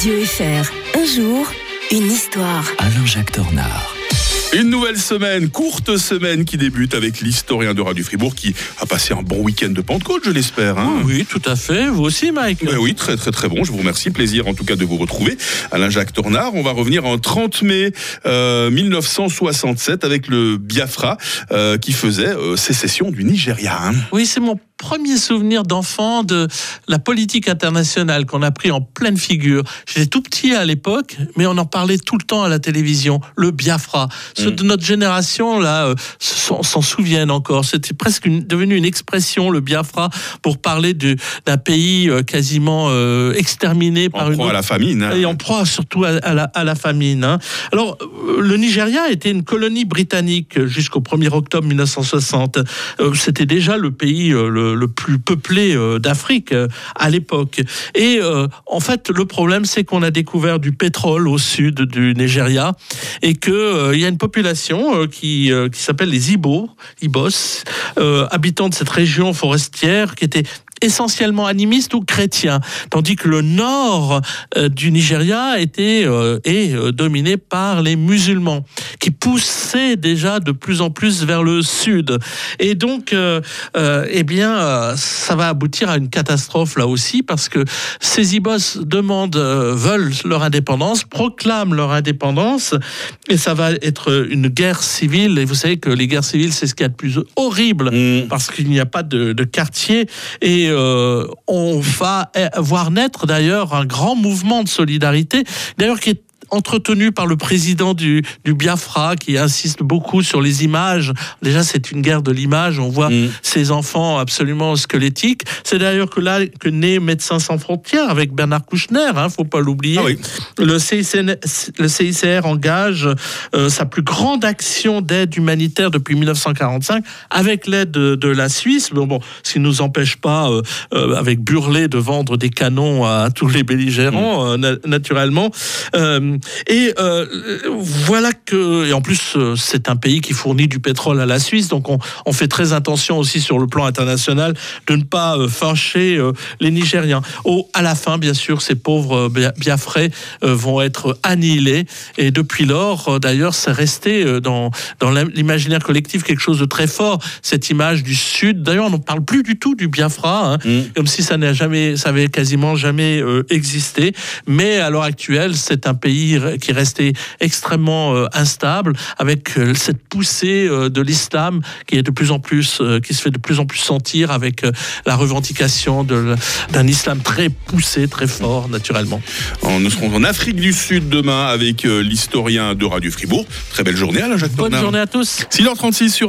Radio FR. Un jour, une histoire. Alain-Jacques Dornard. Une nouvelle semaine, courte semaine qui débute avec l'historien de Radio Fribourg qui a passé un bon week-end de Pentecôte, je l'espère. hein. Oui, tout à fait. Vous aussi, Mike Ben oui, très très très bon. Je vous remercie. Plaisir en tout cas de vous retrouver. Alain-Jacques Tornard. On va revenir en 30 mai euh, 1967 avec le Biafra euh, qui faisait euh, sécession du Nigeria. hein. Oui, c'est mon premier souvenir d'enfant de la politique internationale qu'on a pris en pleine figure. J'étais tout petit à l'époque, mais on en parlait tout le temps à la télévision. Le Biafra. Ceux de notre génération, là, euh, s'en souviennent encore. C'était presque une- devenu une expression, le Biafra, pour parler du- d'un pays euh, quasiment euh, exterminé par En une proie à autre la famine. hein. Et en proie surtout à, à la, à la famine. hein. Alors, le Nigeria était une colonie britannique jusqu'au 1er octobre 1960. Euh, C'était déjà le pays euh, le, plus peuplé euh, d'Afrique euh, à l'époque. Et euh, en fait, le problème, c'est qu'on a découvert du pétrole au sud du Nigeria et euh, il y a une population qui, qui s'appelle les Ibo, Ibos, habitants de cette région forestière qui était essentiellement animiste ou chrétien, tandis que le nord du Nigeria était est dominé par les musulmans, qui poussaient déjà de plus en plus vers le sud. Et donc, eh bien, euh, ça va aboutir à une catastrophe là aussi, parce que ces ibos demandent, euh, veulent leur indépendance, proclament leur indépendance, et ça va être une guerre civile. Et vous savez que les guerres civiles, c'est ce qu'il y a de plus horrible Mm. parce qu'il n'y a pas de, de quartier et euh, on va eh, voir naître d'ailleurs un grand mouvement de solidarité, d'ailleurs qui est entretenu par le président du, du Biafra qui insiste beaucoup sur les images. Déjà, c'est une guerre de l'image. On voit Mm. ces enfants absolument squelettiques. C'est d'ailleurs que là que naît Médecins sans frontières avec Bernard Kouchner, hein, faut pas l'oublier. Ah oui. Le, CICN le CICR engage euh, sa plus grande action d'aide humanitaire depuis 1945 avec l'aide de, de la Suisse. Bon, bon, ce qui nous empêche pas, euh, euh, avec Burlet, de vendre des canons à tous les belligérants, euh, na- naturellement. Euh, et euh, voilà que, et en plus, euh, c'est un pays qui fournit du pétrole à la Suisse, donc on, on fait très attention aussi sur le plan international de ne pas euh, fâcher euh, les Nigériens. Au, à la fin, bien sûr, ces pauvres Bia- Biafrais vont être annihilés. Et depuis lors, d'ailleurs, c'est resté dans, dans l'im- l'imaginaire collectif quelque chose de très fort, cette image du Sud. D'ailleurs, on ne parle plus du tout du Biafra, hein, Mm. comme si ça n'a jamais, ça avait quasiment jamais existé. Mais à l'heure actuelle, c'est un pays qui est resté extrêmement euh, instable, avec euh, cette poussée euh, de l'islam qui est de plus en plus, euh, qui se fait de plus en plus sentir, avec la revendication d'un islam très poussé, très fort, naturellement. Nous serons en Afrique du Sud demain avec l'historien de Radio Fribourg. Très belle journée, Alain-Jacques Bonne Tornard. journée à tous. 6h36 sur